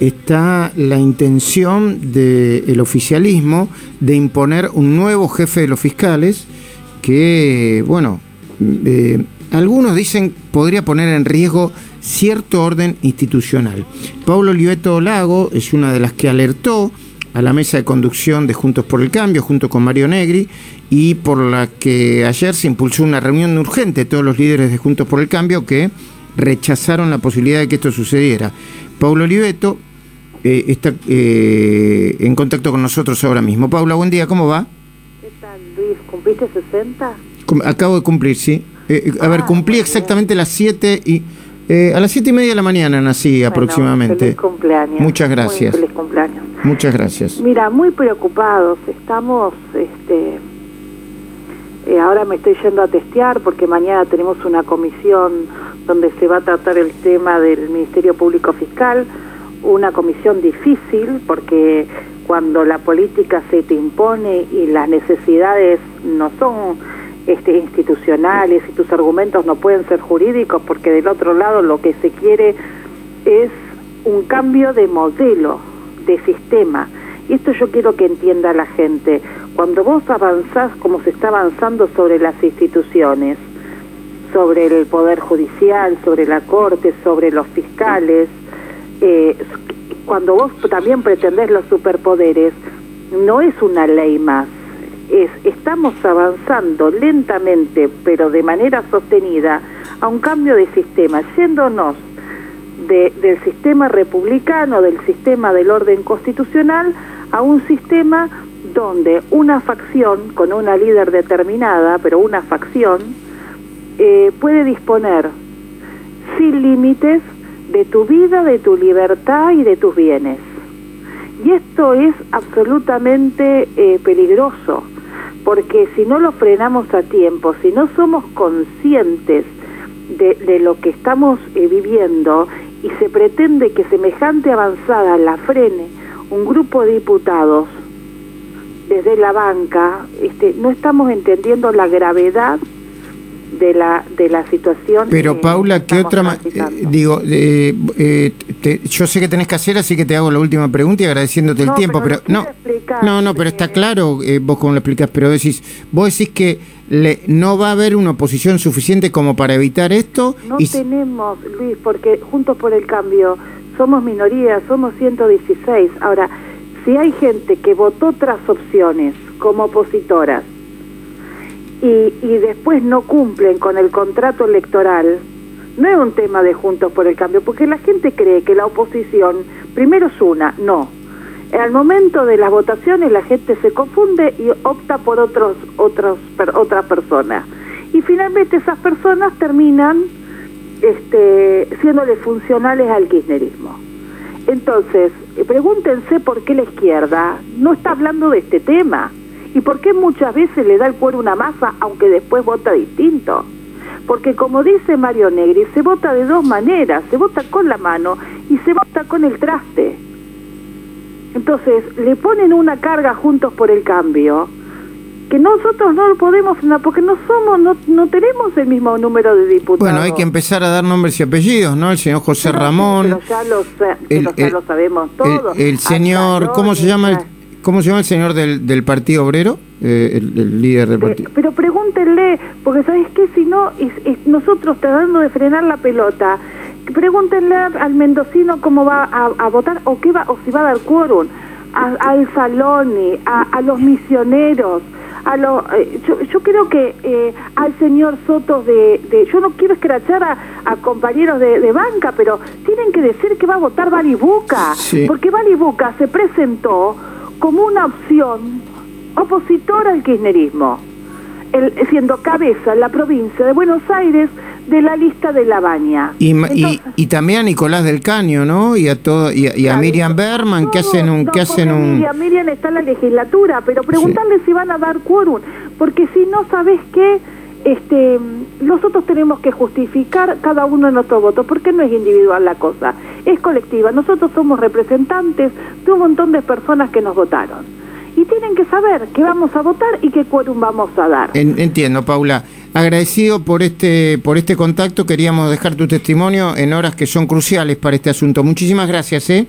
está la intención del oficialismo de imponer un nuevo jefe de los fiscales que, bueno, eh, algunos dicen podría poner en riesgo cierto orden institucional. Pablo Oliveto Lago es una de las que alertó a la mesa de conducción de Juntos por el Cambio, junto con Mario Negri, y por la que ayer se impulsó una reunión urgente de todos los líderes de Juntos por el Cambio que rechazaron la posibilidad de que esto sucediera. Pablo Oliveto eh, está eh, en contacto con nosotros ahora mismo. Paula, buen día, ¿cómo va? ¿Qué tal, Luis? ¿Cumpliste 60? acabo de cumplir, sí. Eh, a ver, ah, cumplí exactamente las 7 y... a las siete y media de la mañana nací aproximadamente. Feliz cumpleaños. Muchas gracias. feliz cumpleaños. Muchas gracias. Mira, muy preocupados. Estamos, este, ahora me estoy yendo a testear porque mañana tenemos una comisión donde se va a tratar el tema del Ministerio Público Fiscal una comisión difícil porque cuando la política se te impone y las necesidades no son este, institucionales y tus argumentos no pueden ser jurídicos porque del otro lado lo que se quiere es un cambio de modelo, de sistema. Y esto yo quiero que entienda la gente. Cuando vos avanzás como se está avanzando sobre las instituciones, sobre el Poder Judicial, sobre la Corte, sobre los fiscales, eh, cuando vos también pretendés los superpoderes, no es una ley más, es estamos avanzando lentamente, pero de manera sostenida, a un cambio de sistema, yéndonos del sistema republicano, del sistema del orden constitucional, a un sistema donde una facción, con una líder determinada, pero una facción, eh, puede disponer sin límites de tu vida, de tu libertad y de tus bienes. Y esto es absolutamente eh, peligroso, porque si no lo frenamos a tiempo, si no somos conscientes de, lo que estamos eh, viviendo y se pretende que semejante avanzada la frene un grupo de diputados desde la banca, este, no estamos entendiendo la gravedad de la de la situación. Pero Paula, ¿qué otra eh, digo? Eh, yo sé que tenés que hacer, así que te hago la última pregunta y agradeciéndote el tiempo. Pero, no, no, no, pero está claro eh, vos cómo lo explicás. Pero decís, vos decís que le, no va a haber una oposición suficiente como para evitar esto. No tenemos, Luis, porque Juntos por el Cambio somos minoría, somos 116. Ahora, si hay gente que votó otras opciones como opositoras y, y después no cumplen con el contrato electoral, no es un tema de Juntos por el Cambio, porque la gente cree que la oposición, primero es una, no. Al momento de las votaciones la gente se confunde y opta por otros, otros, otra persona. Y finalmente esas personas terminan este, siéndole funcionales al kirchnerismo. Entonces, pregúntense por qué la izquierda no está hablando de este tema. ¿Y por qué muchas veces le da el cuero una masa aunque después vota distinto? Porque como dice Mario Negri, se vota de dos maneras, se vota con la mano y se vota con el traste. Entonces, le ponen una carga juntos por el cambio que nosotros no lo podemos porque no somos, no, no tenemos el mismo número de diputados. Bueno, hay que empezar a dar nombres y apellidos, ¿no? El señor José Ramón. Pero ya lo, ya lo sabemos todos. El, señor, ¿cómo se llama el, ¿Cómo se llama el señor del, del Partido Obrero? Eh, el, líder del partido. Pero, pregúntenle, porque ¿sabes qué? Si no, nosotros tratando de frenar la pelota, pregúntenle al mendocino cómo va a, votar o qué va o si va a dar quórum, al Saloni, a, a los misioneros, a lo, eh, yo, creo que eh, al señor Soto de, de, yo no quiero escrachar a, a compañeros de, de, banca, pero tienen que decir que va a votar Balibuca, porque Balibuca se presentó como una opción opositora al kirchnerismo, el, siendo cabeza en la provincia de Buenos Aires de la lista de La Baña. Y, y, también a Nicolás del Caño, ¿no? Y a todo y, a, Miriam Berman, que hacen un... que hacen un... Miriam, Miriam está en la legislatura, pero preguntarle si van a dar quórum, porque si no, ¿sabes qué? Este, nosotros tenemos que justificar cada uno de nuestros votos, porque no es individual la cosa, es colectiva. Nosotros somos representantes de un montón de personas que nos votaron. Y tienen que saber que vamos a votar y qué quórum vamos a dar. entiendo, Paula. Agradecido por este, por este contacto. Queríamos dejar tu testimonio en horas que son cruciales para este asunto. Muchísimas gracias. ¿eh?